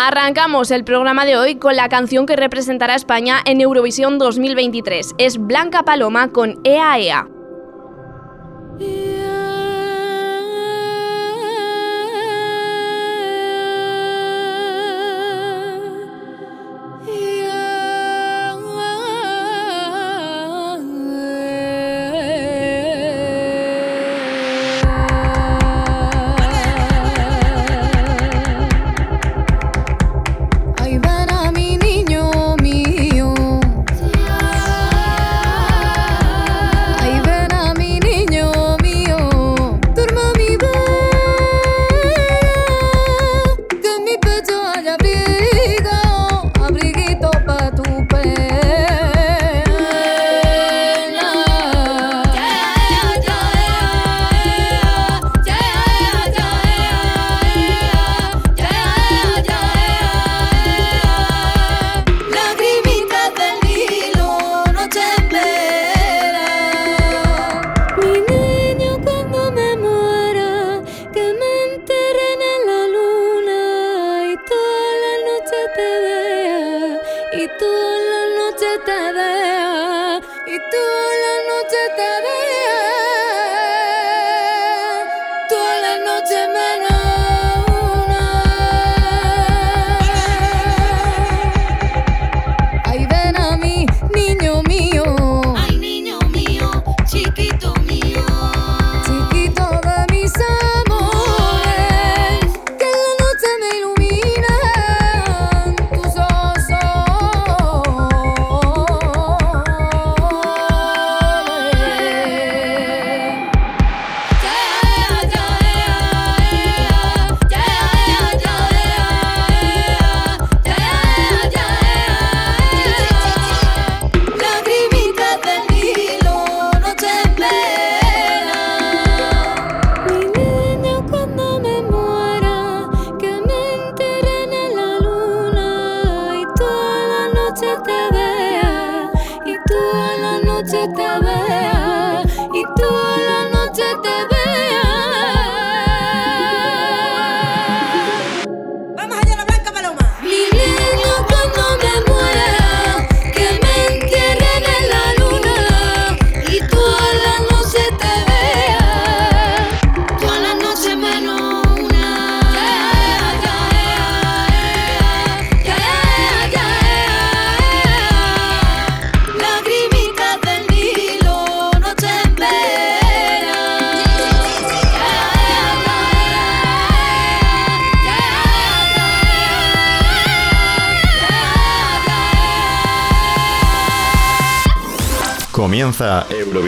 Arrancamos el programa de hoy con la canción que representará a España en Eurovisión 2023. Es Blanca Paloma con EAEA. Comienza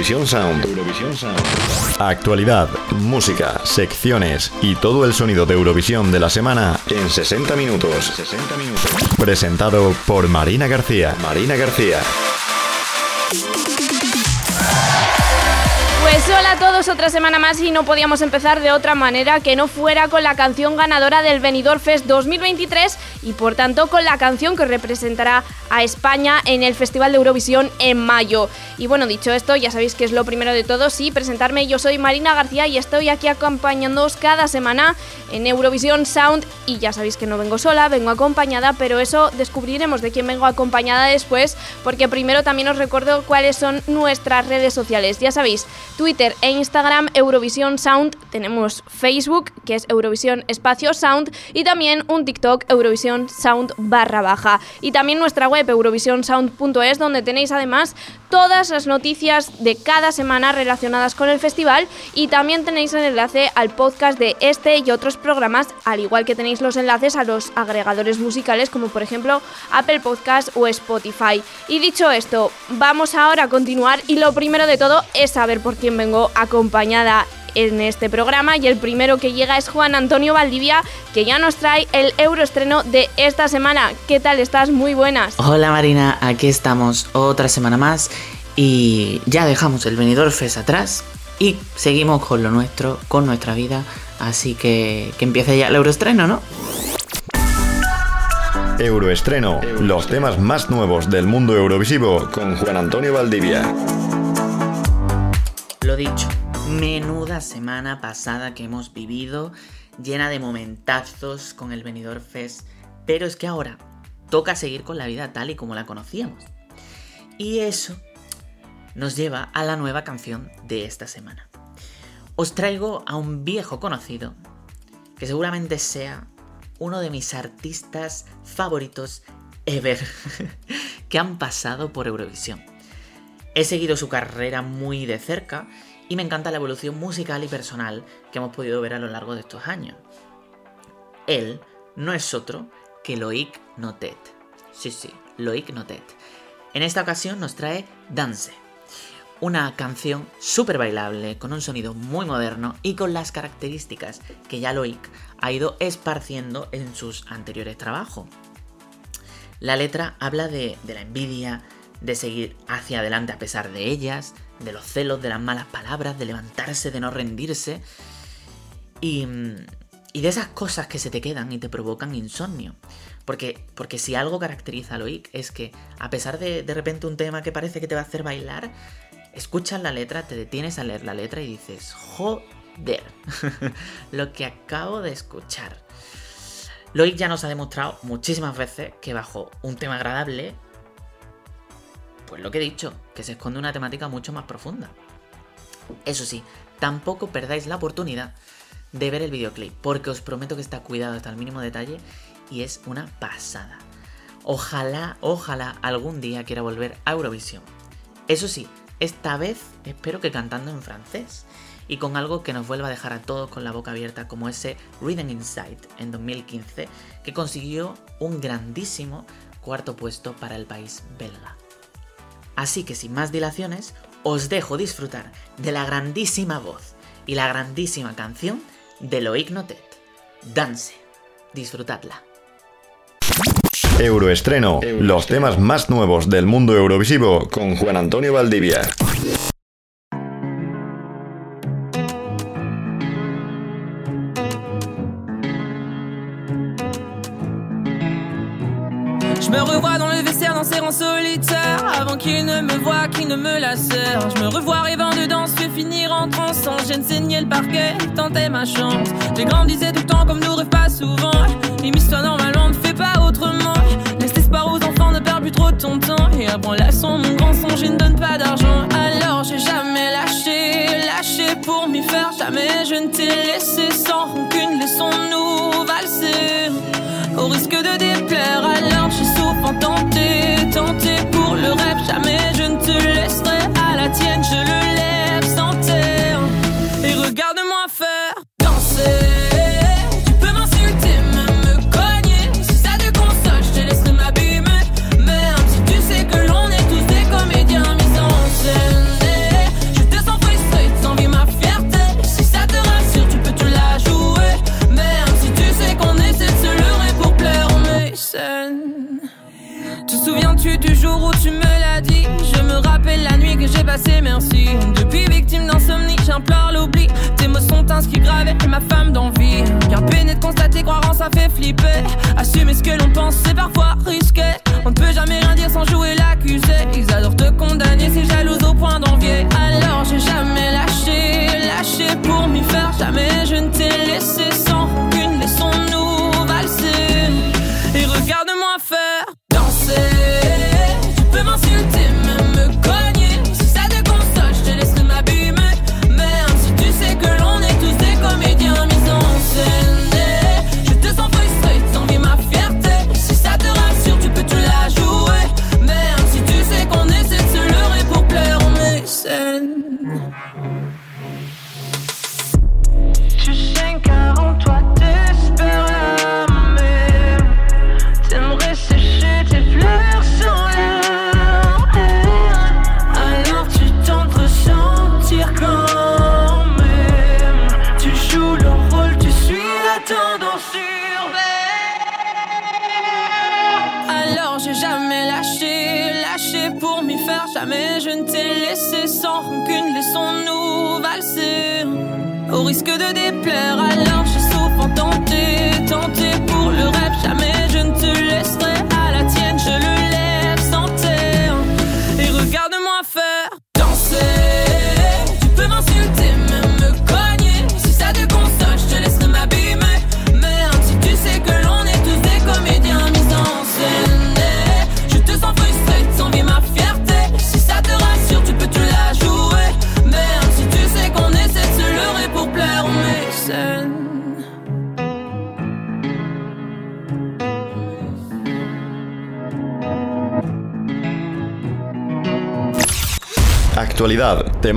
Eurovisión Sound. Actualidad, música, secciones y todo el sonido de Eurovisión de la semana en 60 minutos. 60 minutos. Presentado por Marina García. Marina García. Pues hola a todos, otra semana más y no podíamos empezar de otra manera que no fuera con la canción ganadora del Benidorm Fest 2023 y por tanto con la canción que representará a España en el Festival de Eurovisión en mayo. Y bueno, dicho esto, ya sabéis que es lo primero de todo, sí, presentarme, yo soy Marina García y estoy aquí acompañándoos cada semana en Eurovisión Sound y ya sabéis que no vengo sola, vengo acompañada, pero eso descubriremos de quién vengo acompañada después, porque primero también os recuerdo cuáles son nuestras redes sociales. Ya sabéis, Twitter e Instagram Eurovisión Sound, tenemos Facebook, que es Eurovisión Espacio Sound, y también un TikTok Eurovisión Sound barra baja. Y también nuestra web eurovisionsound.es, donde tenéis además todas las noticias de cada semana relacionadas con el festival y también tenéis el enlace al podcast de este y otros programas, al igual que tenéis los enlaces a los agregadores musicales como por ejemplo Apple Podcast o Spotify. Y dicho esto, vamos ahora a continuar y lo primero de todo es saber por quién vengo acompañada en este programa y el primero que llega es Juan Antonio Valdivia que ya nos trae el euroestreno de esta semana. ¿Qué tal estás? Muy buenas. Hola Marina, aquí estamos otra semana más y ya dejamos el venidor Fest atrás y seguimos con lo nuestro, con nuestra vida, así que que empiece ya el euroestreno, ¿no? Euroestreno, los temas más nuevos del mundo eurovisivo con Juan Antonio Valdivia. Lo dicho, Menuda semana pasada que hemos vivido, llena de momentazos con el Benidorm Fest, Pero es que ahora toca seguir con la vida tal y como la conocíamos. Y eso nos lleva a la nueva canción de esta semana. Os traigo a un viejo conocido que seguramente sea uno de mis artistas favoritos ever que han pasado por Eurovisión. He seguido su carrera muy de cerca y me encanta la evolución musical y personal que hemos podido ver a lo largo de estos años. Él no es otro que Loic Notet. Sí, sí, Loic Notet. En esta ocasión nos trae Dance, una canción súper bailable, con un sonido muy moderno y con las características que ya Loic ha ido esparciendo en sus anteriores trabajos. La letra habla de, de la envidia, de seguir hacia adelante a pesar de ellas, de los celos, de las malas palabras, de levantarse, de no rendirse. Y, y de esas cosas que se te quedan y te provocan insomnio. Porque, porque si algo caracteriza a Loic es que, a pesar de de repente un tema que parece que te va a hacer bailar, escuchas la letra, te detienes a leer la letra y dices, joder, lo que acabo de escuchar. Loic ya nos ha demostrado muchísimas veces que bajo un tema agradable, pues lo que he dicho, que se esconde una temática mucho más profunda. Eso sí, tampoco perdáis la oportunidad de ver el videoclip, porque os prometo que está cuidado hasta el mínimo detalle y es una pasada. Ojalá, ojalá algún día quiera volver a Eurovisión. Eso sí, esta vez espero que cantando en francés y con algo que nos vuelva a dejar a todos con la boca abierta como ese Reading Inside en 2015 que consiguió un grandísimo cuarto puesto para el país belga. Así que sin más dilaciones, os dejo disfrutar de la grandísima voz y la grandísima canción de Loic Notet. Dance. Disfrutadla. Euroestreno, los temas más nuevos del mundo eurovisivo con Juan Antonio Valdivia. Je me revois dans le vestiaire danser en solitaire Avant qu'il ne me voie, qu'il ne me la serre. Je me revois rêvant de danse, je finir en transe Sans gêne. Saigner le parquet, tenter ma chance. J'ai grandissé tout le temps comme nous rêve pas souvent. Immisce-toi normalement, ne fais pas autrement. Laisse l'espoir aux enfants, ne perds plus trop ton temps. Et apprends la son, mon grand son, je ne donne pas d'argent. Alors j'ai jamais lâché, lâché pour m'y faire. Jamais je ne t'ai laissé sans rancune, laissons-nous valser au risque de déplaire, alors je souffre tenter, tenter pour le rêve. Jamais je ne te laisserai à la tienne, je le lève passée, merci. Depuis victime d'insomnie, j'implore l'oubli. Tes mots sont inscrits gravés ma femme d'envie. Bien peiné de constater, croire en ça fait flipper. Assumer ce que l'on pense, c'est parfois risqué. On ne peut jamais rien dire sans jouer l'accusé. Ils adorent te condamner, c'est jalouse au point d'envier. Alors j'ai jamais lâché, lâché pour m'y faire. Jamais je ne t'ai laissé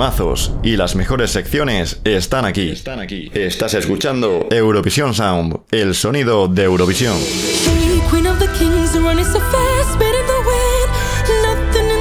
temazos y las mejores secciones están aquí. Están aquí. Estás escuchando Eurovisión Sound, el sonido de Eurovisión. The spinning the wind. Nothing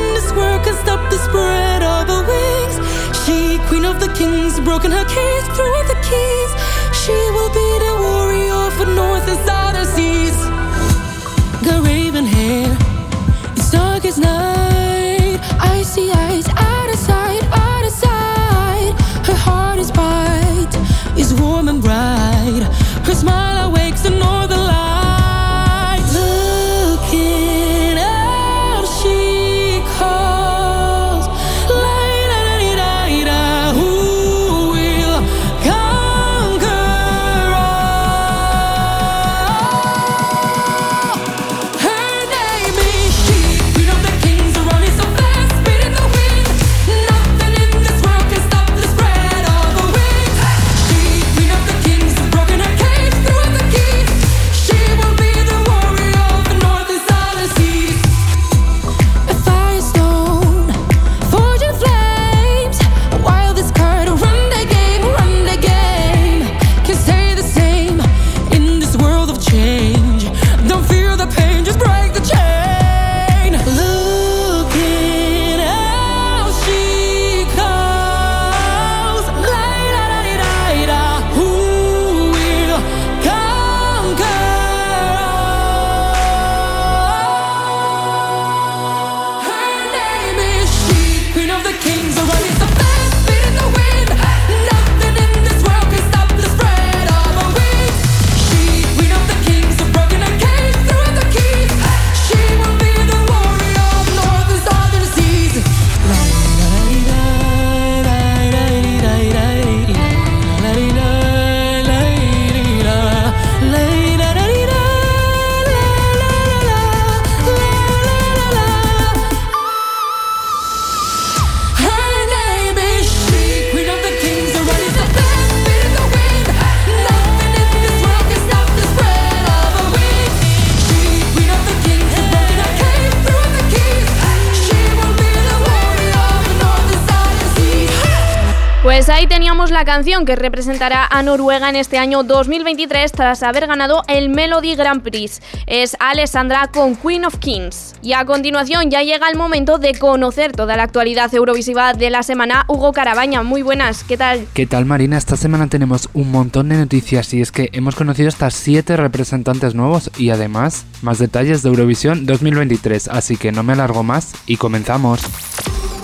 ahí teníamos la canción que representará a Noruega en este año 2023 tras haber ganado el Melody Grand Prix. Es Alessandra con Queen of Kings. Y a continuación ya llega el momento de conocer toda la actualidad eurovisiva de la semana. Hugo Carabaña, muy buenas, ¿qué tal? ¿Qué tal Marina? Esta semana tenemos un montón de noticias y es que hemos conocido hasta 7 representantes nuevos y además más detalles de Eurovisión 2023, así que no me alargo más y comenzamos.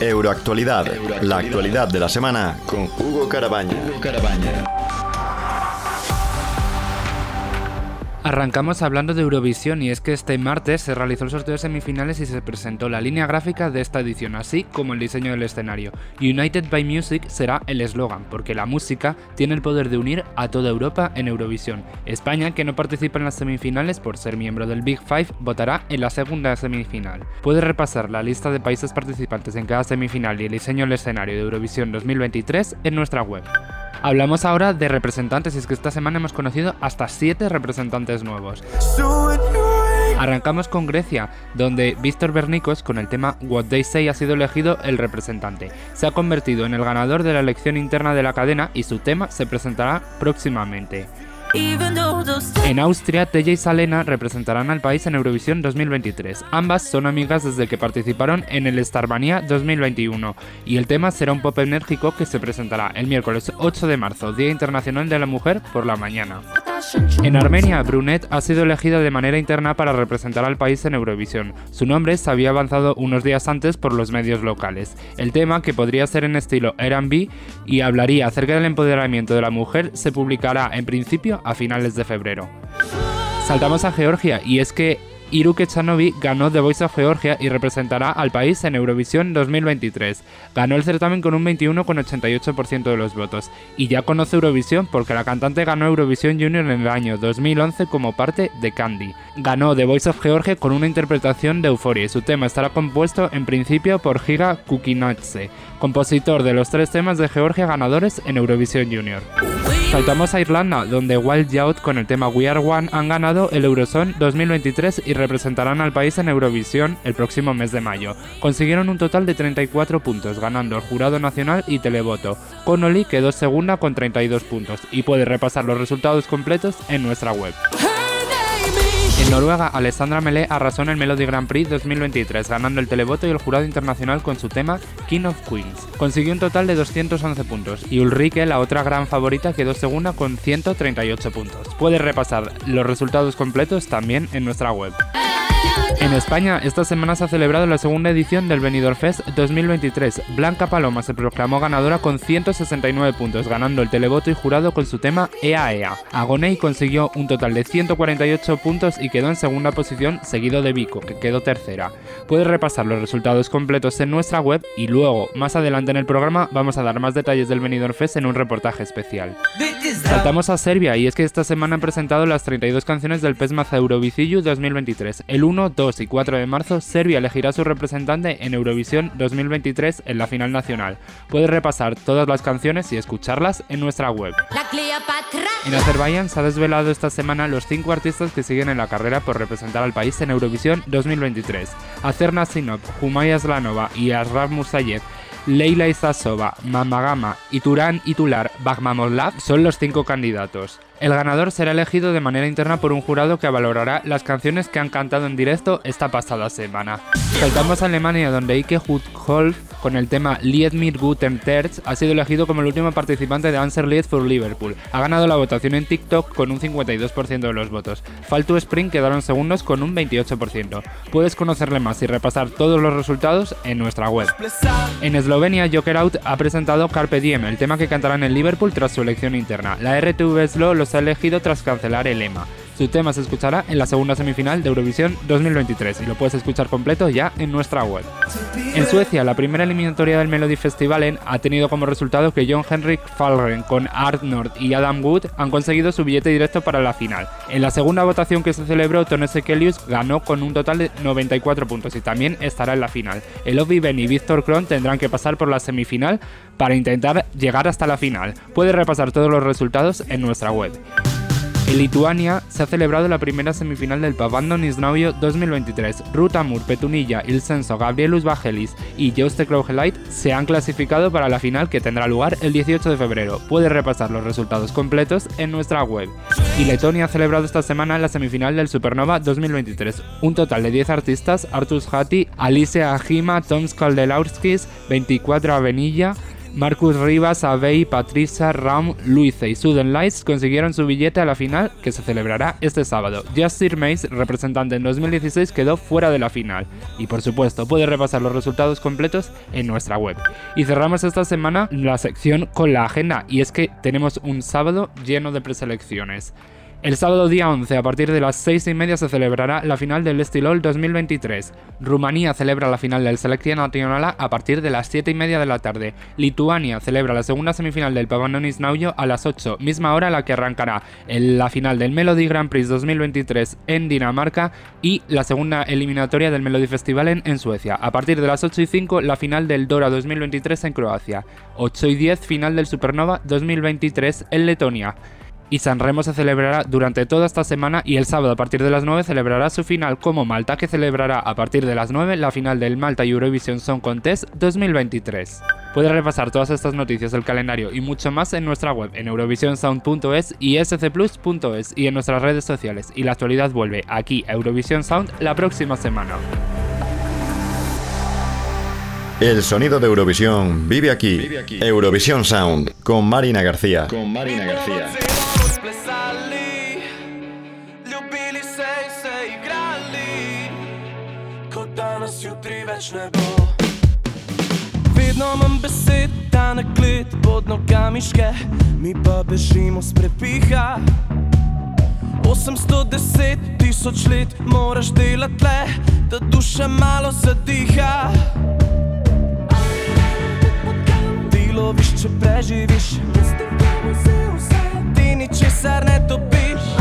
Euroactualidad, la actualidad de la semana con Hugo Carabaña. Arrancamos hablando de Eurovisión y es que este martes se realizó el sorteo de semifinales y se presentó la línea gráfica de esta edición, así como el diseño del escenario. United by Music será el eslogan, porque la música tiene el poder de unir a toda Europa en Eurovisión. España, que no participa en las semifinales por ser miembro del Big Five, votará en la segunda semifinal. Puedes repasar la lista de países participantes en cada semifinal y el diseño del escenario de Eurovisión 2023 en nuestra web. Hablamos ahora de representantes y es que esta semana hemos conocido hasta 7 representantes nuevos. Arrancamos con Grecia, donde Víctor Bernicos con el tema What They Say ha sido elegido el representante. Se ha convertido en el ganador de la elección interna de la cadena y su tema se presentará próximamente. En Austria, Teja y Salena representarán al país en Eurovisión 2023. Ambas son amigas desde que participaron en el Starmania 2021 y el tema será un pop enérgico que se presentará el miércoles 8 de marzo, Día Internacional de la Mujer, por la mañana. En Armenia, Brunet ha sido elegida de manera interna para representar al país en Eurovisión. Su nombre se había avanzado unos días antes por los medios locales. El tema, que podría ser en estilo R&B y hablaría acerca del empoderamiento de la mujer, se publicará en principio a finales de febrero. Saltamos a Georgia y es que Iru Kechanovi ganó The Voice of Georgia y representará al país en Eurovisión 2023. Ganó el certamen con un 21,88% de los votos y ya conoce Eurovisión porque la cantante ganó Eurovisión Junior en el año 2011 como parte de Candy. Ganó The Voice of Georgia con una interpretación de Euphoria y su tema estará compuesto en principio por Giga Kukinatse, compositor de los tres temas de Georgia ganadores en Eurovisión Junior. Saltamos a Irlanda, donde Wild Youth con el tema We Are One han ganado el Eurosong 2023 y representarán al país en Eurovisión el próximo mes de mayo. Consiguieron un total de 34 puntos, ganando el Jurado Nacional y Televoto. Connolly quedó segunda con 32 puntos y puede repasar los resultados completos en nuestra web. En Noruega, Alessandra Melé arrasó en el Melody Grand Prix 2023, ganando el televoto y el jurado internacional con su tema King of Queens. Consiguió un total de 211 puntos y Ulrike, la otra gran favorita, quedó segunda con 138 puntos. Puedes repasar los resultados completos también en nuestra web. En España, esta semana se ha celebrado la segunda edición del Benidorm Fest 2023. Blanca Paloma se proclamó ganadora con 169 puntos, ganando el televoto y jurado con su tema Ea Ea. Agoney consiguió un total de 148 puntos y quedó en segunda posición, seguido de Vico, que quedó tercera. Puedes repasar los resultados completos en nuestra web y luego, más adelante en el programa, vamos a dar más detalles del Benidorm Fest en un reportaje especial. Saltamos a Serbia y es que esta semana han presentado las 32 canciones del PESMAZ Eurovicillo 2023. El 1, 2 y 4 de marzo, Serbia elegirá su representante en Eurovisión 2023 en la final nacional. Puedes repasar todas las canciones y escucharlas en nuestra web. En Azerbaiyán se ha desvelado esta semana los 5 artistas que siguen en la carrera por representar al país en Eurovisión 2023. Acerna Sinop, Humaya Slanova y Asraf Musayev Leila Isasova, Mamagama y Turán Itular Bagmamollav son los cinco candidatos. El ganador será elegido de manera interna por un jurado que valorará las canciones que han cantado en directo esta pasada semana. Saltamos a Alemania donde Ike Hutholf con el tema Lied mir guten Terz ha sido elegido como el último participante de Answer Lied for Liverpool. Ha ganado la votación en TikTok con un 52% de los votos. Faltu Spring quedaron segundos con un 28%. Puedes conocerle más y repasar todos los resultados en nuestra web. En Eslovenia, Joker Out ha presentado Carpe Diem, el tema que cantarán en Liverpool tras su elección interna. La RTV Slo los ha elegido tras cancelar el EMA. Su tema se escuchará en la segunda semifinal de Eurovisión 2023 y lo puedes escuchar completo ya en nuestra web. En Suecia, la primera eliminatoria del Melody Festivalen ha tenido como resultado que John Henrik Falgren con Art Nord y Adam Wood han conseguido su billete directo para la final. En la segunda votación que se celebró, Tone Sekelius ganó con un total de 94 puntos y también estará en la final. El Ben y Víctor Kron tendrán que pasar por la semifinal para intentar llegar hasta la final. Puedes repasar todos los resultados en nuestra web. En Lituania se ha celebrado la primera semifinal del Pavandon Isnauio 2023. Ruth Amur, Petunilla, Il Senso, Gabrielus Vagelis y Jooste Kraugeleit se han clasificado para la final que tendrá lugar el 18 de febrero. Puedes repasar los resultados completos en nuestra web. Y Letonia ha celebrado esta semana la semifinal del Supernova 2023. Un total de 10 artistas, Artus Hati, Alicia Ajima, Tom Skaldelauskis, 24 Avenilla, Marcus Rivas, Abey, Patricia, Ram, Luisa y Sudden Lights consiguieron su billete a la final que se celebrará este sábado. Justin Mace, representante en 2016, quedó fuera de la final. Y por supuesto, puede repasar los resultados completos en nuestra web. Y cerramos esta semana la sección con la agenda, y es que tenemos un sábado lleno de preselecciones. El sábado día 11, a partir de las 6 y media, se celebrará la final del Estilol 2023. Rumanía celebra la final del Selección Nacional a partir de las 7 y media de la tarde. Lituania celebra la segunda semifinal del Pavanonis Naujo a las 8, misma hora a la que arrancará la final del Melody Grand Prix 2023 en Dinamarca y la segunda eliminatoria del Melody Festival en, Suecia. A partir de las 8 y 5, la final del Dora 2023 en Croacia. 8 y 10, final del Supernova 2023 en Letonia y San Remo se celebrará durante toda esta semana y el sábado a partir de las 9 celebrará su final como Malta que celebrará a partir de las 9 la final del Malta Eurovision Song Contest 2023. Puedes repasar todas estas noticias del calendario y mucho más en nuestra web en eurovisionsound.es y scplus.es y en nuestras redes sociales y la actualidad vuelve aquí a Eurovision Sound la próxima semana. El sonido de Eurovisión vive aquí. Eurovisión Sound con Marina García. Con Marina García. Vedno manj besed, ta nakled pod nogami ške, mi pa bežimo s prepiha. 810 tisoč let moraš delati le, da duša malo zadiha. Ti loviš, če preživiš, ti ničesar ne dobiš,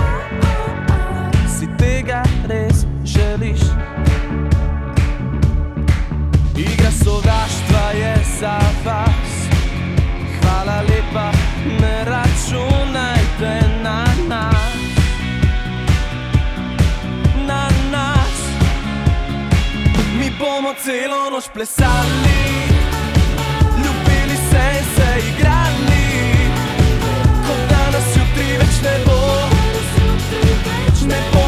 si tega res želiš. sovraštva je za vas. Hvala lepa, ne računajte na nas. Na nas. Mi bomo celo noč plesali, ljubili se in se igrali, kot danes jutri več ne bo. Ne bo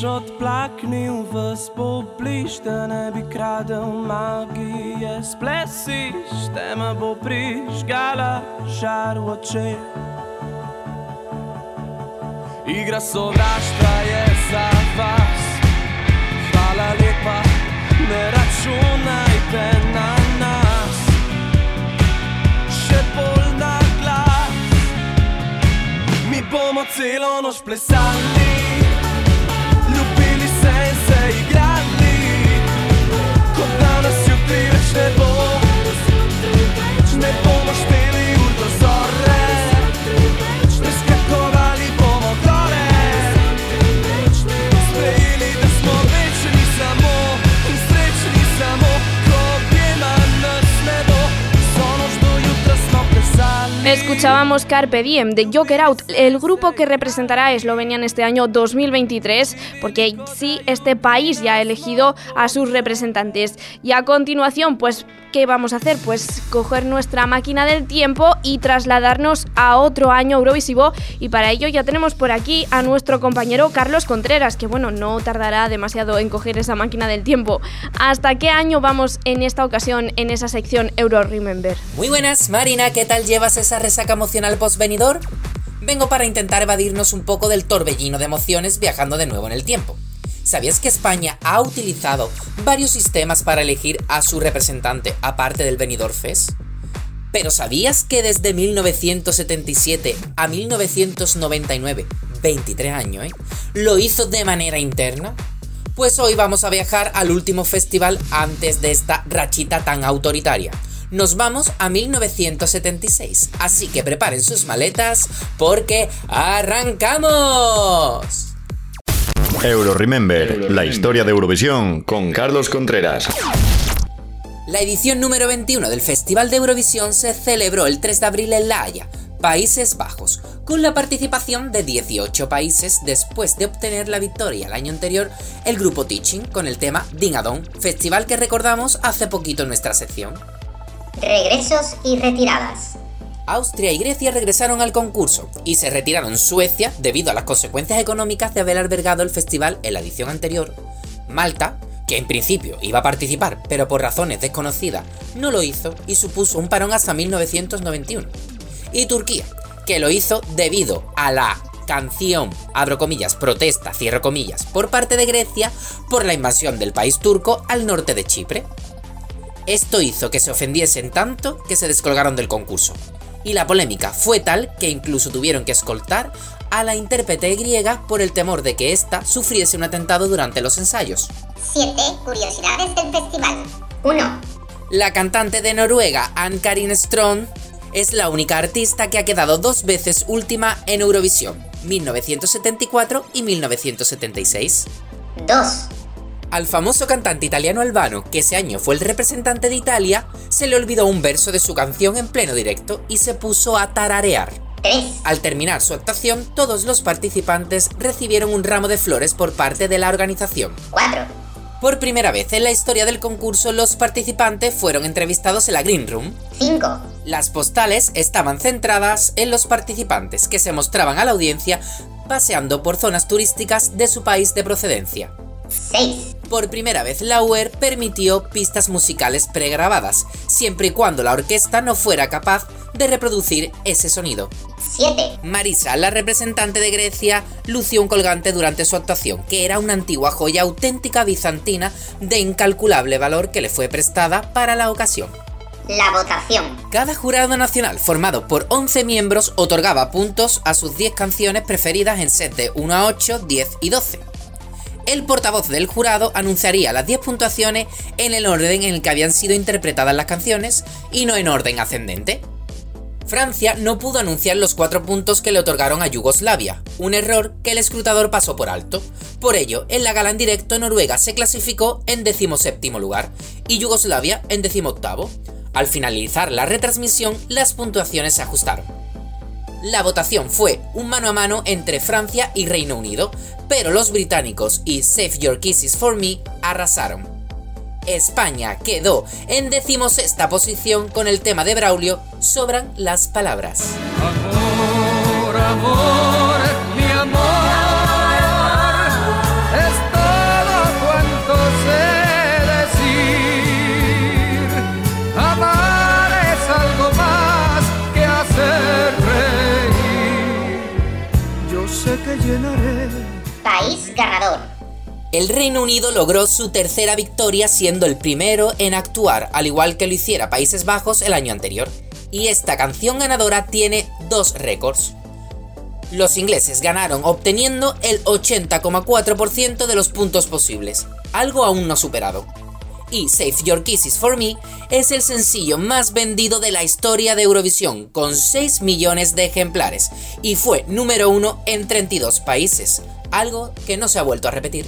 Odplaknil v spobliž, da ne bi kradel magije splesiš, tema bo prižgala žar v oči. Igra sovraštva je za vas, hvala lepa, ne računajte na nas, še bolj na glas. Mi bomo celo noč plesali, igrali Ko danas jutri Ne pomoš ti. Escuchábamos Carpe Diem de Joker Out, el grupo que representará a Eslovenia en este año 2023, porque sí, este país ya ha elegido a sus representantes. Y a continuación, pues, ¿qué vamos a hacer? Pues coger nuestra máquina del tiempo y trasladarnos a otro año Eurovisivo. Y para ello ya tenemos por aquí a nuestro compañero Carlos Contreras, que bueno, no tardará demasiado en coger esa máquina del tiempo. ¿Hasta qué año vamos en esta ocasión en esa sección Euro Remember? Muy buenas, Marina, ¿qué tal llevas esa resaca emocional postvenidor? Vengo para intentar evadirnos un poco del torbellino de emociones viajando de nuevo en el tiempo. ¿Sabías que España ha utilizado varios sistemas para elegir a su representante aparte del Benidorm Fest? Pero ¿sabías que desde 1977 a 1999, 23 años, ¿eh? Lo hizo de manera interna? Pues hoy vamos a viajar al último festival antes de esta rachita tan autoritaria. Nos vamos a 1976, así que preparen sus maletas porque ¡arrancamos! Euro Remember, la historia de Eurovisión con Carlos Contreras. La edición número 21 del Festival de Eurovisión se celebró el 3 de abril en La Haya, Países Bajos, con la participación de 18 países después de obtener la victoria el año anterior el grupo Teaching con el tema Ding a Dong, festival que recordamos hace poquito en nuestra sección. Regresos y retiradas. Austria y Grecia regresaron al concurso y se retiraron Suecia debido a las consecuencias económicas de haber albergado el festival en la edición anterior. Malta, que en principio iba a participar pero por razones desconocidas no lo hizo y supuso un parón hasta 1991. Y Turquía, que lo hizo debido a la canción, abro comillas, protesta, cierro comillas, por parte de Grecia por la invasión del país turco al norte de Chipre. Esto hizo que se ofendiesen tanto que se descolgaron del concurso. Y la polémica fue tal que incluso tuvieron que escoltar a la intérprete griega por el temor de que ésta sufriese un atentado durante los ensayos. 7 curiosidades del festival. 1. La cantante de Noruega, Ann-Karin Strong, es la única artista que ha quedado dos veces última en Eurovisión, 1974 y 1976. 2. Al famoso cantante italiano Albano, que ese año fue el representante de Italia, se le olvidó un verso de su canción en pleno directo y se puso a tararear. 3. Al terminar su actuación, todos los participantes recibieron un ramo de flores por parte de la organización. 4. Por primera vez en la historia del concurso, los participantes fueron entrevistados en la Green Room. 5. Las postales estaban centradas en los participantes que se mostraban a la audiencia paseando por zonas turísticas de su país de procedencia. 6. Por primera vez la UER permitió pistas musicales pregrabadas, siempre y cuando la orquesta no fuera capaz de reproducir ese sonido. 7. Marisa, la representante de Grecia, lució un colgante durante su actuación, que era una antigua joya auténtica bizantina de incalculable valor que le fue prestada para la ocasión. La votación. Cada jurado nacional, formado por 11 miembros, otorgaba puntos a sus 10 canciones preferidas en set de 1 a 8, 10 y 12. El portavoz del jurado anunciaría las 10 puntuaciones en el orden en el que habían sido interpretadas las canciones y no en orden ascendente. Francia no pudo anunciar los cuatro puntos que le otorgaron a Yugoslavia, un error que el escrutador pasó por alto. Por ello, en la gala en directo Noruega se clasificó en decimoséptimo lugar y Yugoslavia en decimoctavo. Al finalizar la retransmisión, las puntuaciones se ajustaron. La votación fue un mano a mano entre Francia y Reino Unido, pero los británicos y Save Your Kisses for Me arrasaron. España quedó en decimosexta posición con el tema de Braulio Sobran las palabras. Amor, amor, mi amor, llenaré. País ganador. El Reino Unido logró su tercera victoria siendo el primero en actuar, al igual que lo hiciera Países Bajos el año anterior. Y esta canción ganadora tiene dos récords. Los ingleses ganaron obteniendo el 80,4% de los puntos posibles, algo aún no superado. Y Save Your Kisses for Me es el sencillo más vendido de la historia de Eurovisión, con 6 millones de ejemplares, y fue número uno en 32 países, algo que no se ha vuelto a repetir.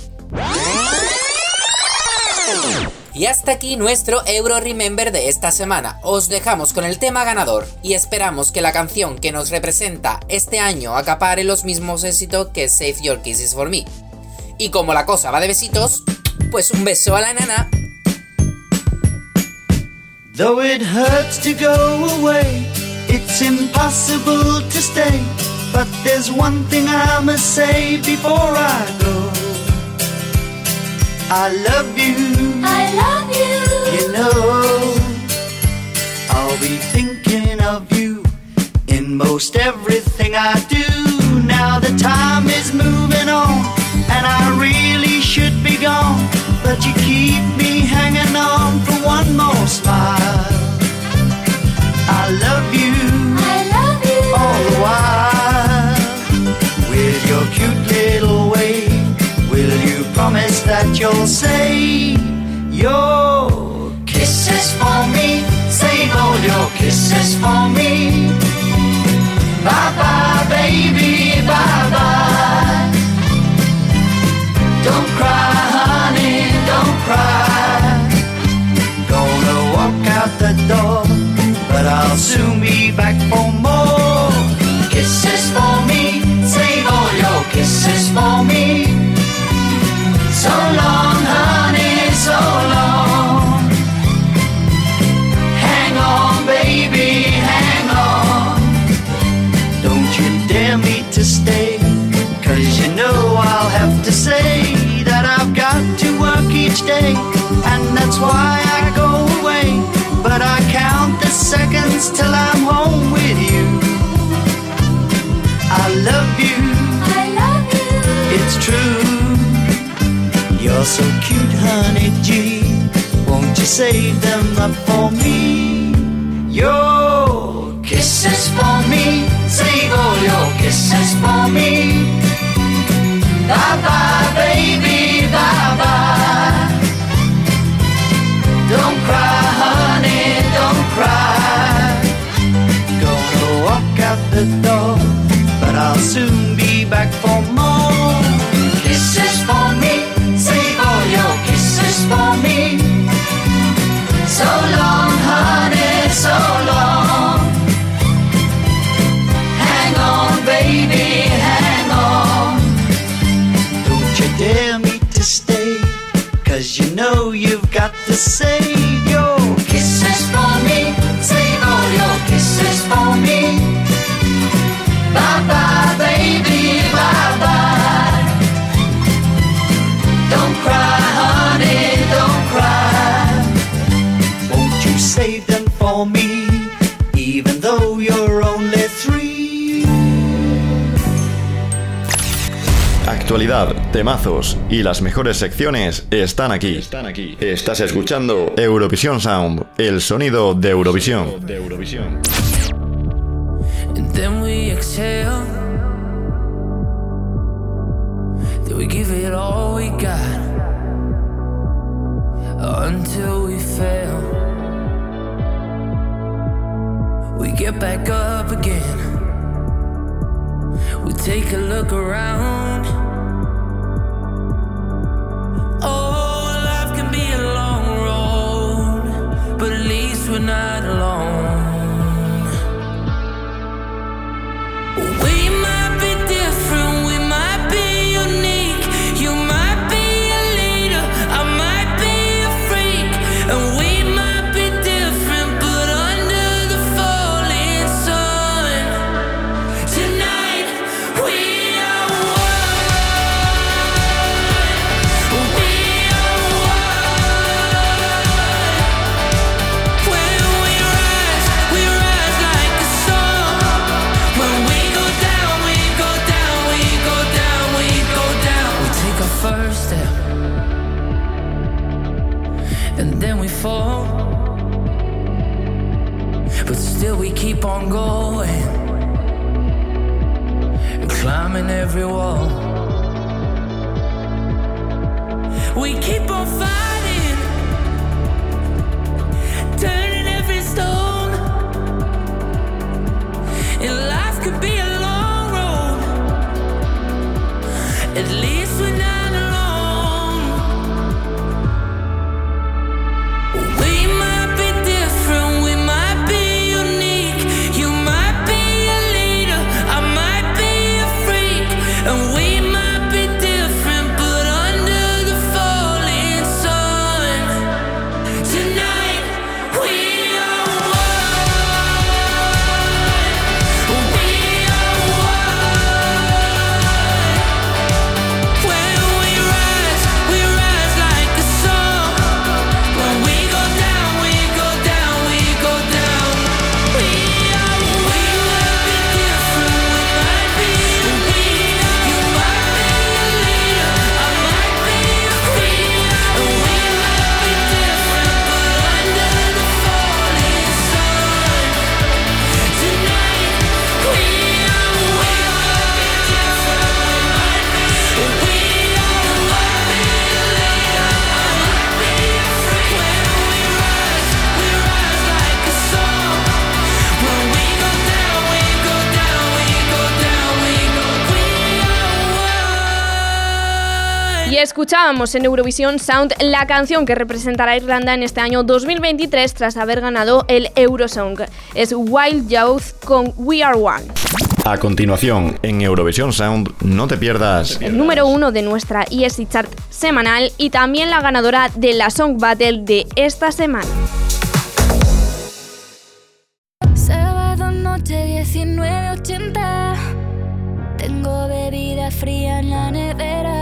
Y hasta aquí nuestro Euro Remember de esta semana. Os dejamos con el tema ganador y esperamos que la canción que nos representa este año acapare los mismos éxitos que Save Your Kisses for Me. Y como la cosa va de besitos, pues un beso a la nana. Though it hurts to go away, it's impossible to stay. But there's one thing I must say before I go. I love you, I love you. you know. I'll be thinking of you in most everything I do. Now the time is moving on, and I really should be gone. But you keep me hanging on one more smile. I love you I love you. all the while. With your cute little way, will you promise that you'll save your kisses for me? Save all your kisses for me. Bye bye, baby, bye bye. Don't cry, honey, don't cry. I'll soon be back for more. Kisses for me, save all your kisses for me. So long, honey, so long. Hang on, baby, hang on. Don't you dare me to stay, cause you know I'll have to say that I've got to work each day, and that's why I go seconds till I'm home with you. I love you, I love you. it's true. You're so cute, honey G. Won't you save them up for me? Your kisses for me, save all your kisses temazos y las mejores secciones están aquí. Estás escuchando Eurovisión Sound, el sonido de Eurovisión. We get back up again. We take a look around. Oh, life can be a long road, but at least we're not alone. escuchábamos en Eurovisión Sound la canción que representará a Irlanda en este año 2023 tras haber ganado el Eurosong. Es Wild Youth con We Are One. A continuación, en Eurovisión Sound, no te pierdas el número uno de nuestra ESC Chart semanal y también la ganadora de la Song Battle de esta semana. Sábado noche 19.80 Tengo bebida fría en la nevera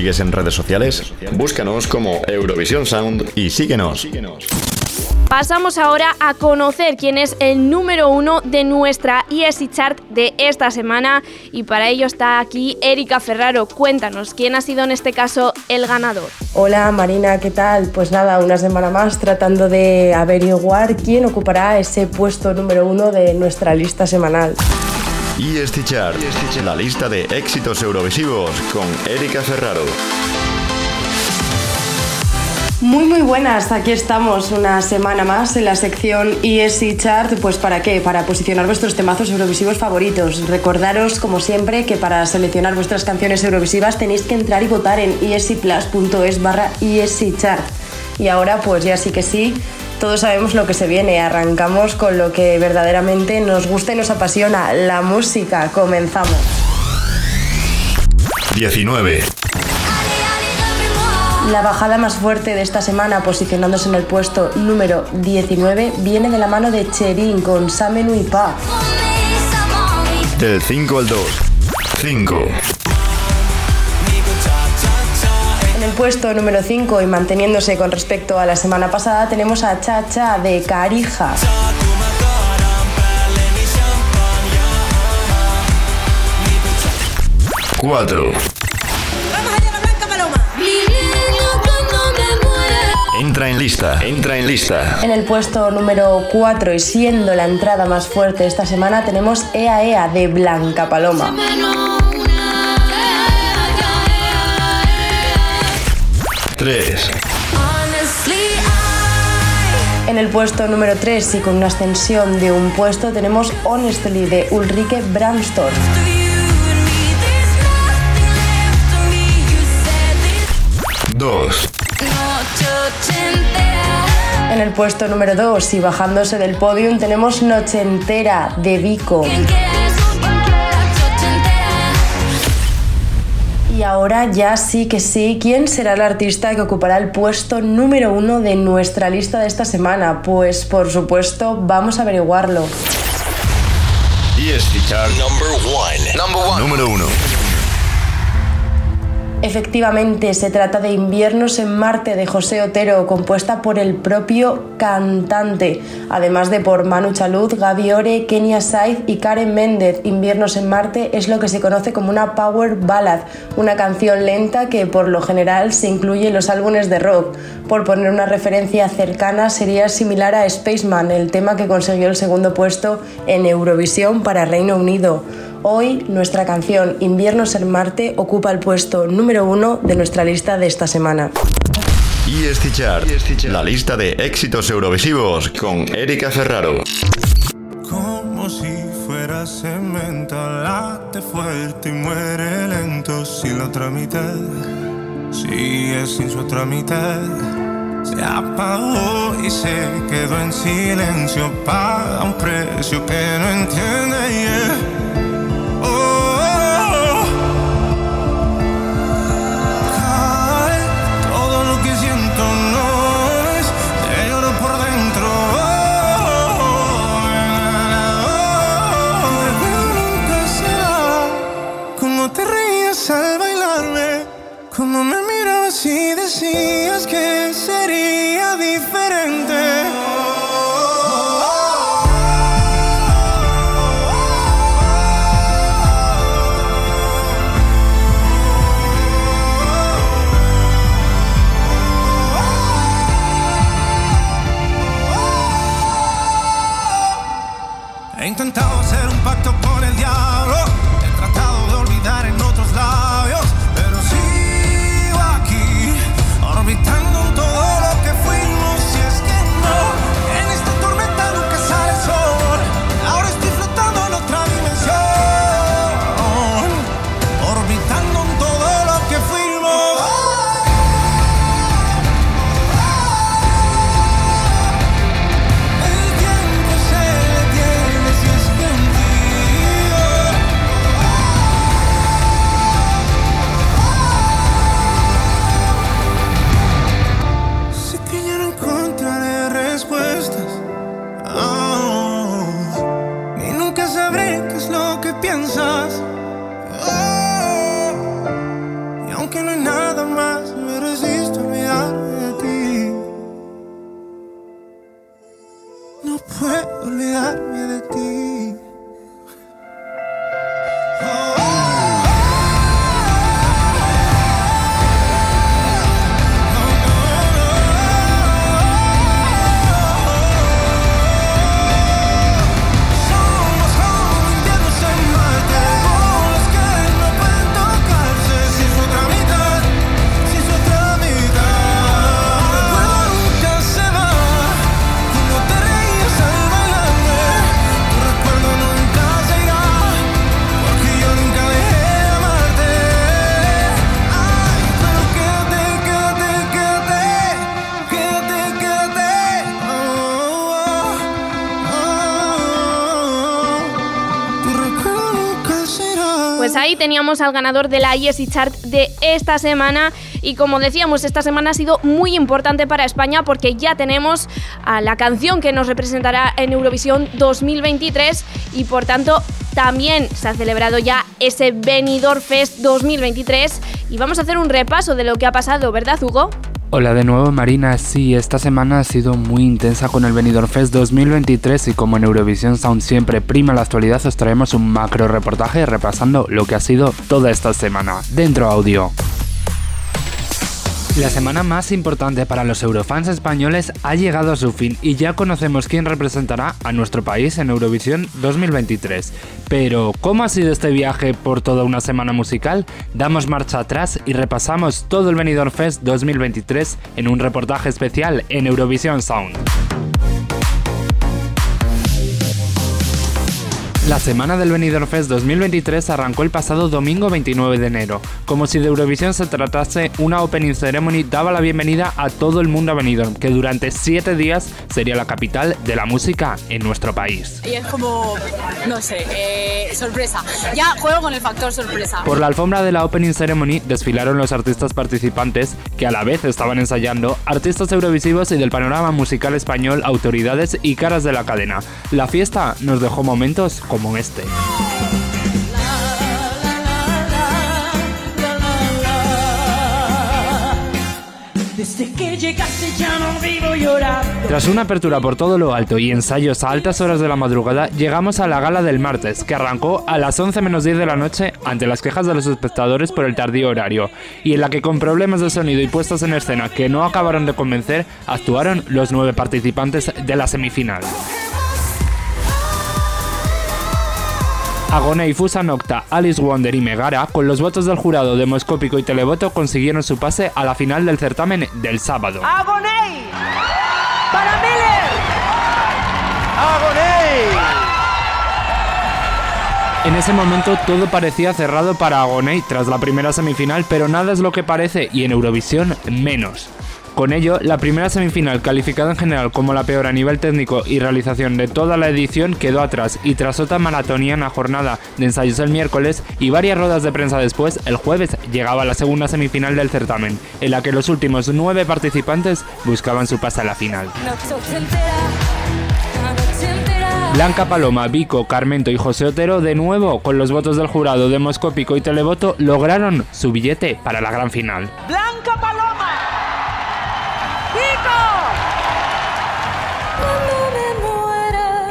Sigues en redes sociales? Búscanos como Eurovisión Sound y síguenos. Pasamos ahora a conocer quién es el número uno de nuestra ESI Chart de esta semana y para ello está aquí Erika Ferraro. Cuéntanos, ¿quién ha sido en este caso el ganador? Hola Marina, ¿qué tal? Pues nada, una semana más tratando de averiguar quién ocupará ese puesto número uno de nuestra lista semanal. EST Chart, la lista de éxitos eurovisivos con Erika Ferraro. Muy muy buenas, aquí estamos una semana más en la sección ESC Chart, pues para qué, para posicionar vuestros temazos eurovisivos favoritos. Recordaros como siempre que para seleccionar vuestras canciones eurovisivas tenéis que entrar y votar en escplus.es barra Chart. Y ahora pues ya sí que sí, todos sabemos lo que se viene, arrancamos con lo que verdaderamente nos gusta y nos apasiona, la música, comenzamos. 19. La bajada más fuerte de esta semana, posicionándose en el puesto número 19, viene de la mano de Cherin con Samenu y Pa. Del 5 al 2. 5. En el puesto número 5 y manteniéndose con respecto a la semana pasada tenemos a Cha Cha de Carija. 4. Entra en lista, entra en lista. En el puesto número 4 y siendo la entrada más fuerte esta semana tenemos Ea Ea de Blanca Paloma. Tres. En el puesto número 3 y con una ascensión de un puesto tenemos Honestly de Ulrike Bramstorff. 2. En el puesto número 2 y bajándose del podium tenemos Noche Entera de Vico. Y ahora ya sí que sí, ¿quién será el artista que ocupará el puesto número uno de nuestra lista de esta semana? Pues por supuesto vamos a averiguarlo. Y es Número uno. Efectivamente, se trata de Inviernos en Marte de José Otero, compuesta por el propio cantante, además de por Manu Chalud, Gaby Ore, Kenia Saiz y Karen Méndez. Inviernos en Marte es lo que se conoce como una power ballad, una canción lenta que por lo general se incluye en los álbumes de rock. Por poner una referencia cercana, sería similar a Spaceman, el tema que consiguió el segundo puesto en Eurovisión para Reino Unido. Hoy nuestra canción Inviernos en Marte ocupa el puesto número uno de nuestra lista de esta semana. Y Chart, la lista de éxitos eurovisivos con Erika Ferraro. Como si fuera cemento, late fuerte y muere lento sin la otra mitad. Sigue sin su otra mitad. Se apagó y se quedó en silencio. Paga un precio que no entiende. Yeah. Decías que sería diferente. He teníamos al ganador de la ESI Chart de esta semana y como decíamos, esta semana ha sido muy importante para España porque ya tenemos a la canción que nos representará en Eurovisión 2023 y por tanto también se ha celebrado ya ese Benidorm Fest 2023 y vamos a hacer un repaso de lo que ha pasado, ¿verdad Hugo? Hola de nuevo Marina, sí, esta semana ha sido muy intensa con el Benidorm Fest 2023 y como en Eurovisión Sound siempre prima la actualidad os traemos un macro reportaje repasando lo que ha sido toda esta semana. Dentro audio. La semana más importante para los eurofans españoles ha llegado a su fin y ya conocemos quién representará a nuestro país en Eurovisión 2023. Pero, ¿cómo ha sido este viaje por toda una semana musical? Damos marcha atrás y repasamos todo el Benidorm Fest 2023 en un reportaje especial en Eurovisión Sound. La semana del Benidorm Fest 2023 arrancó el pasado domingo 29 de enero. Como si de Eurovisión se tratase, una opening ceremony daba la bienvenida a todo el mundo a Benidorm, que durante 7 días sería la capital de la música en nuestro país. Y es como, no sé, eh, sorpresa. Ya juego con el factor sorpresa. Por la alfombra de la opening ceremony desfilaron los artistas participantes, que a la vez estaban ensayando, artistas eurovisivos y del panorama musical español, autoridades y caras de la cadena. La fiesta nos dejó momentos como como este. Desde que llegaste ya no vivo llorando. Tras una apertura por todo lo alto y ensayos a altas horas de la madrugada, llegamos a la gala del martes, que arrancó a las 11 menos 10 de la noche ante las quejas de los espectadores por el tardío horario, y en la que con problemas de sonido y puestas en escena que no acabaron de convencer, actuaron los nueve participantes de la semifinal. Agoney, Fusa Nocta, Alice Wonder y Megara, con los votos del jurado demoscópico y televoto, consiguieron su pase a la final del certamen del sábado. ¡Agoney! ¡Para Miller! ¡Agoney! En ese momento todo parecía cerrado para Agoney tras la primera semifinal, pero nada es lo que parece y en Eurovisión menos. Con ello, la primera semifinal, calificada en general como la peor a nivel técnico y realización de toda la edición, quedó atrás y tras otra maratoniana jornada de ensayos el miércoles y varias ruedas de prensa después, el jueves llegaba la segunda semifinal del certamen, en la que los últimos nueve participantes buscaban su pase a la final. Blanca Paloma, Vico, Carmento y José Otero, de nuevo con los votos del jurado demoscópico y televoto, lograron su billete para la gran final. ¡Blanca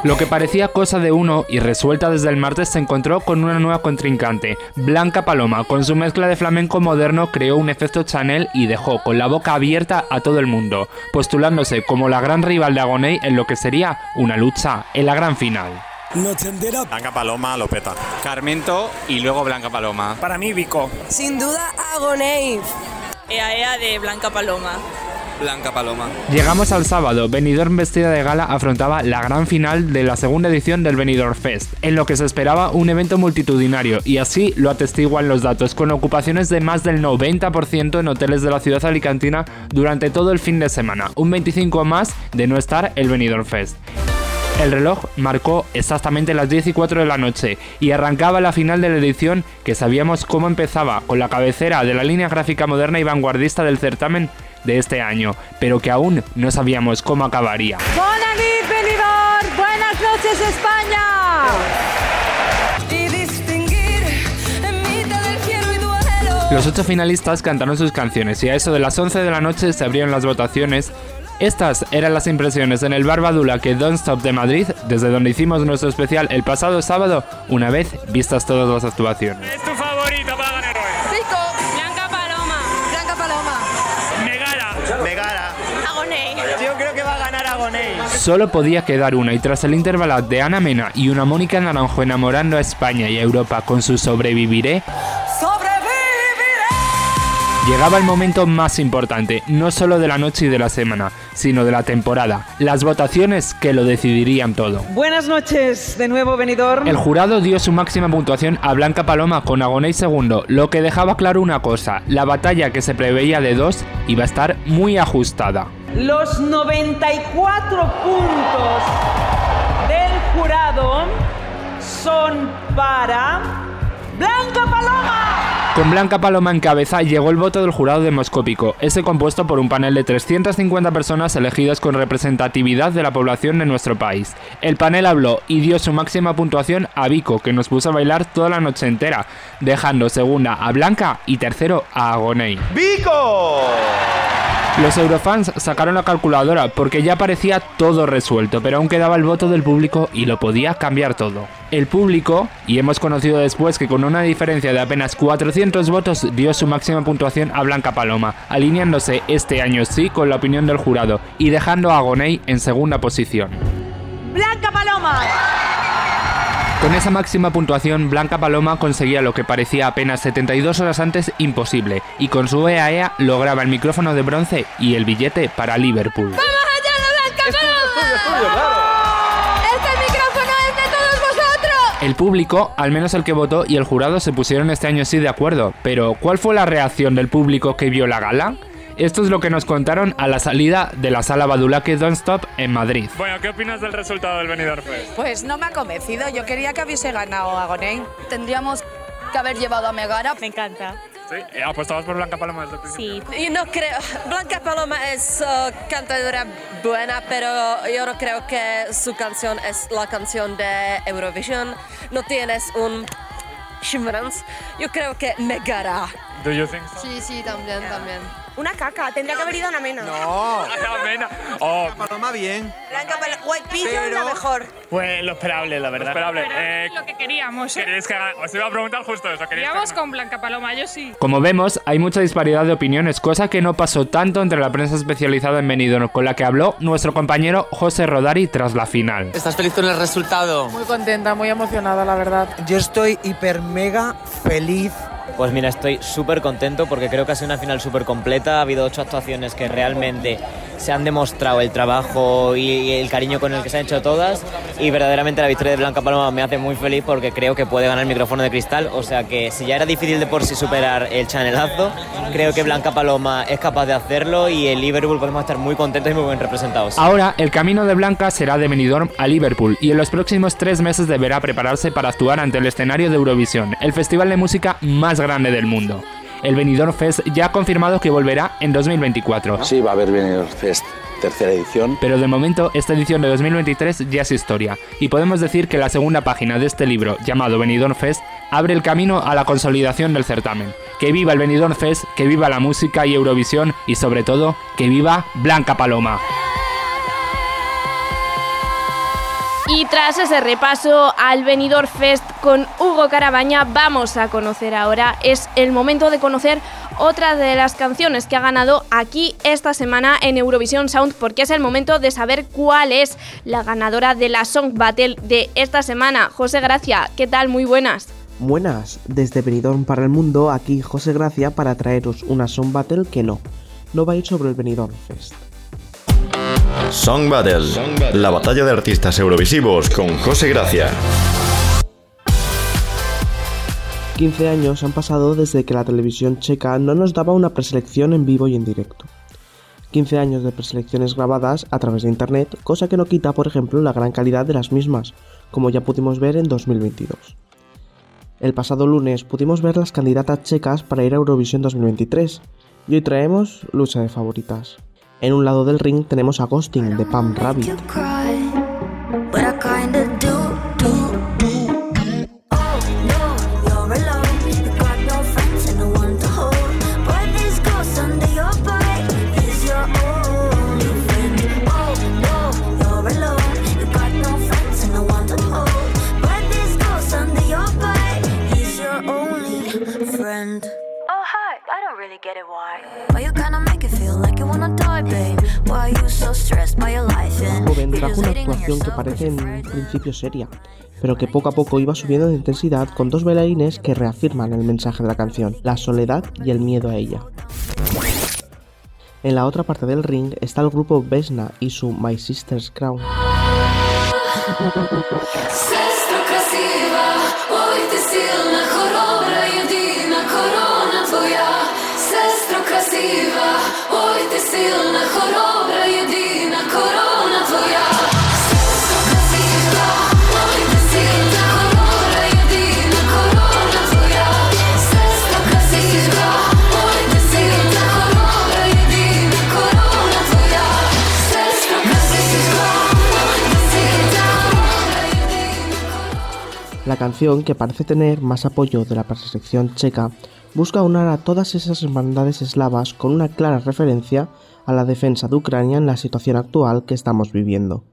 Lo que parecía cosa de uno y resuelta desde el martes se encontró con una nueva contrincante. Blanca Paloma, con su mezcla de flamenco moderno, creó un efecto Chanel y dejó con la boca abierta a todo el mundo, postulándose como la gran rival de Agoney en lo que sería una lucha en la gran final. Blanca Paloma lo peta. Carmento y luego Blanca Paloma. Para mí, Vico. Sin duda, Agoney. Ea Ea de Blanca Paloma. Blanca Paloma. Llegamos al sábado. Benidorm vestida de gala afrontaba la gran final de la segunda edición del Benidorm Fest, en lo que se esperaba un evento multitudinario, y así lo atestiguan los datos, con ocupaciones de más del 90% en hoteles de la ciudad alicantina durante todo el fin de semana, un 25 más de no estar el Benidorm Fest. El reloj marcó exactamente las 10 y 4 de la noche y arrancaba la final de la edición que sabíamos cómo empezaba, con la cabecera de la línea gráfica moderna y vanguardista del certamen de este año, pero que aún no sabíamos cómo acabaría. ¡Buenas noches, España! Los ocho finalistas cantaron sus canciones y a eso de las 11 de la noche se abrieron las votaciones. Estas eran las impresiones en el Barbadula que Don't Stop de Madrid, desde donde hicimos nuestro especial el pasado sábado, una vez vistas todas las actuaciones. Solo podía quedar una y tras el intervalat de Ana Mena y una Mónica Naranjo enamorando a España y a Europa con su Sobreviviré, llegaba el momento más importante, no solo de la noche y de la semana, sino de la temporada, las votaciones que lo decidirían todo. Buenas noches, de nuevo Benidorm. El jurado dio su máxima puntuación a Blanca Paloma con Agoney segundo, lo que dejaba claro una cosa, la batalla que se preveía de dos iba a estar muy ajustada. Los 94 puntos del jurado son para Blanca Paloma. Con Blanca Paloma en cabeza llegó el voto del jurado demoscópico, ese compuesto por un panel de 350 personas elegidas con representatividad de la población de nuestro país. El panel habló y dio su máxima puntuación a Vico, que nos puso a bailar toda la noche entera, dejando segunda a Blanca y tercero a Agoney. ¡Vico! Los eurofans sacaron la calculadora porque ya parecía todo resuelto, pero aún quedaba el voto del público y lo podía cambiar todo. El público, y hemos conocido después que con una diferencia de apenas 400 votos dio su máxima puntuación a Blanca Paloma, alineándose este año sí con la opinión del jurado y dejando a Agoney en segunda posición. Blanca Paloma. Con esa máxima puntuación, Blanca Paloma conseguía lo que parecía apenas 72 horas antes imposible, y con su EAEA lograba el micrófono de bronce y el billete para Liverpool. ¡Vamos allá, la Blanca Paloma! ¡Este micrófono es de todos vosotros! El público, al menos el que votó y el jurado se pusieron este año sí de acuerdo, pero ¿cuál fue la reacción del público que vio la gala? Esto es lo que nos contaron a la salida de la sala Badulaque Don't Stop en Madrid. Bueno, ¿qué opinas del resultado del Benidorm Fest? Pues no me ha convencido. Yo quería que hubiese ganado Agoney. Tendríamos que haber llevado a Megara. Me encanta. ¿Sí? Eh, ¿Apostabas por Blanca Paloma desde el principio? Sí. Yo no creo. Blanca Paloma es uh, cantadora buena, pero yo no creo que su canción es la canción de Eurovisión. No tienes un. Yo creo que Megara. Do you think so? Sí, sí, también, también. Una caca, tendría que haber ido una menos. No. Amena. Oh, Paloma bien. Blanca Paloma. White Pigeon Pero- la mejor. pues lo esperable, la verdad. Esperable. Eh, Lo que queríamos, ¿eh? ¿Queréis que haga- Os iba a preguntar justo eso. ¿Queréis que Queríamos con Blanca Paloma, yo sí. Como vemos, hay mucha disparidad de opiniones, cosa que no pasó tanto entre la prensa especializada en Benidorm, con la que habló nuestro compañero José Rodari tras la final. ¿Estás feliz con el resultado? Muy contenta, muy emocionada, la verdad. Yo estoy hiper mega feliz. Pues mira, estoy súper contento porque creo que ha sido una final súper completa. Ha habido ocho actuaciones que realmente se han demostrado el trabajo y el cariño con el que se han hecho todas. Y verdaderamente la victoria de Blanca Paloma me hace muy feliz porque creo que puede ganar el micrófono de cristal. O sea que si ya era difícil de por sí superar el chanelazo, creo que Blanca Paloma es capaz de hacerlo y en Liverpool podemos estar muy contentos y muy bien representados. Ahora, el camino de Blanca será de Benidorm a Liverpool y en los próximos tres meses deberá prepararse para actuar ante el escenario de Eurovisión, el festival de música más grande del mundo. El Benidorm Fest ya ha confirmado que volverá en 2024. Sí, va a haber Benidorm Fest tercera edición. Pero de momento, esta edición de 2023 ya es historia, y podemos decir que la segunda página de este libro, llamado Benidorm Fest, abre el camino a la consolidación del certamen. Que viva el Benidorm Fest, que viva la música y Eurovisión, y sobre todo, que viva Blanca Paloma. Y tras ese repaso al Benidorm Fest con Hugo Carabaña, vamos a conocer ahora, es el momento de conocer otra de las canciones que ha ganado aquí esta semana en Eurovisión Sound, porque es el momento de saber cuál es la ganadora de la Song Battle de esta semana. José Gracia, ¿qué tal? Muy buenas. Buenas, desde Benidorm para el mundo, aquí José Gracia para traeros una Song Battle que no, no va a ir sobre el Benidorm Fest. Song Battle, la batalla de artistas eurovisivos con José Gracia. 15 años han pasado desde que la televisión checa no nos daba una preselección en vivo y en directo. 15 años de preselecciones grabadas a través de internet, cosa que no quita, por ejemplo, la gran calidad de las mismas, como ya pudimos ver en 2022. El pasado lunes pudimos ver las candidatas checas para ir a Eurovisión 2023, y hoy traemos lucha de favoritas. En un lado del ring tenemos a Ghosting de Pam Rabbit. Oh get it why. Life and joven you're trajo just una actuación que parece en un principio seria, pero que poco a poco iba subiendo de intensidad con dos bailarines que reafirman el mensaje de la canción, la soledad y el miedo a ella. En la otra parte del ring está el grupo Vesna y su My Sister's Crown. La canción, que parece tener más apoyo de la preselección checa, busca unar a todas esas hermandades eslavas con una clara referencia a la defensa de Ucrania en la situación actual que estamos viviendo.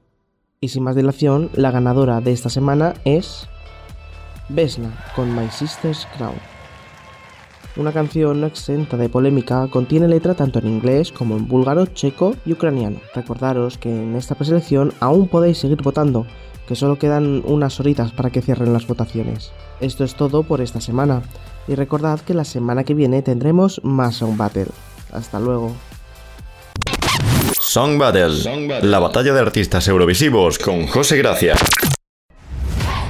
Y sin más dilación, la ganadora de esta semana es Vesna con My Sister's Crown. Una canción no exenta de polémica, contiene letra tanto en inglés como en búlgaro, checo y ucraniano. Recordaros que en esta preselección aún podéis seguir votando, que solo quedan unas horitas para que cierren las votaciones. Esto es todo por esta semana, y recordad que la semana que viene tendremos más Sound Battle. Hasta luego. Song Battle, la batalla de artistas eurovisivos con José Gracia.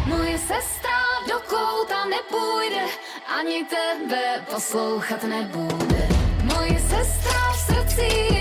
Moje sestra do kouta nepůjde, ani tebe poslouchat nebude. Moje sestra v srdci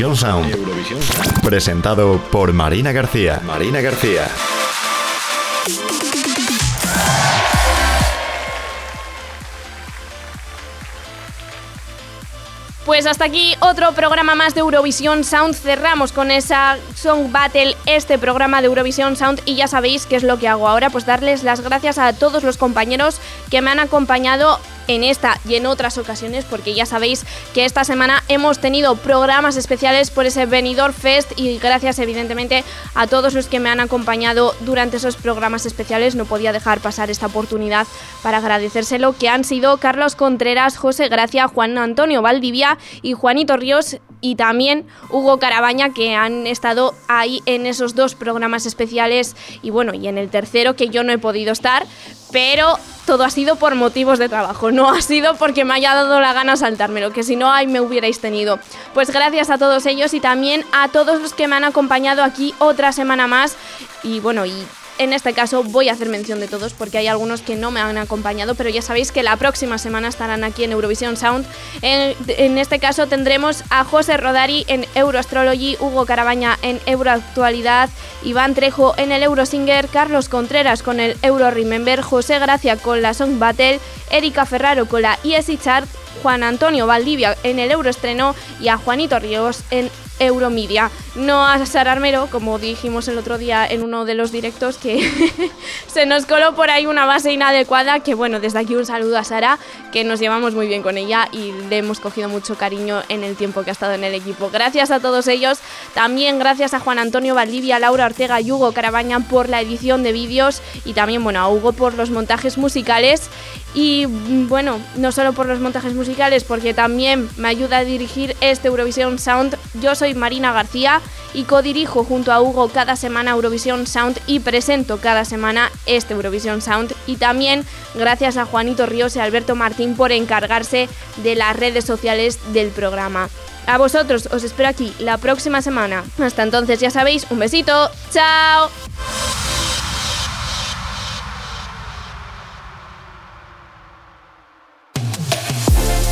Eurovisión Sound. Presentado por Marina García. Marina García. Pues hasta aquí otro programa más de Eurovisión Sound. Cerramos con esa Song Battle este programa de Eurovisión Sound y ya sabéis qué es lo que hago ahora, pues darles las gracias a todos los compañeros que me han acompañado en esta y en otras ocasiones, porque ya sabéis que esta semana hemos tenido programas especiales por ese Benidorm Fest y gracias evidentemente a todos los que me han acompañado durante esos programas especiales. No podía dejar pasar esta oportunidad para agradecérselo, que han sido Carlos Contreras, José Gracia, Juan Antonio Valdivia y Juanito Ríos y también Hugo Carabaña que han estado ahí en esos dos programas especiales y bueno, y en el tercero que yo no he podido estar, pero todo ha sido por motivos de trabajo, no ha sido porque me haya dado la gana saltármelo, que si no ahí me hubierais tenido. Pues gracias a todos ellos y también a todos los que me han acompañado aquí otra semana más y bueno, y en este caso voy a hacer mención de todos porque hay algunos que no me han acompañado, pero ya sabéis que la próxima semana estarán aquí en Eurovisión Sound. En, este caso tendremos a José Rodari en Euroastrology, Hugo Carabaña en Euroactualidad, Iván Trejo en el Eurosinger, Carlos Contreras con el Euro Remember, José Gracia con la Song Battle, Erika Ferraro con la ESI Chart, Juan Antonio Valdivia en el Euroestreno y a Juanito Ríos en Euromedia. No a Sara Armero, como dijimos el otro día en uno de los directos, que se nos coló por ahí una base inadecuada, que bueno, desde aquí un saludo a Sara, que nos llevamos muy bien con ella y le hemos cogido mucho cariño en el tiempo que ha estado en el equipo. Gracias a todos ellos, también gracias a Juan Antonio Valdivia, Laura Ortega y Hugo Carabaña por la edición de vídeos y también bueno, a Hugo por los montajes musicales y bueno, no solo por los montajes musicales, porque también me ayuda a dirigir este Eurovisión Sound. Yo soy Marina García y codirijo junto a Hugo cada semana Eurovisión Sound y presento cada semana este Eurovisión Sound. Y también gracias a Juanito Ríos y Alberto Martín por encargarse de las redes sociales del programa. A vosotros os espero aquí la próxima semana. Hasta entonces ya sabéis, un besito. ¡Chao!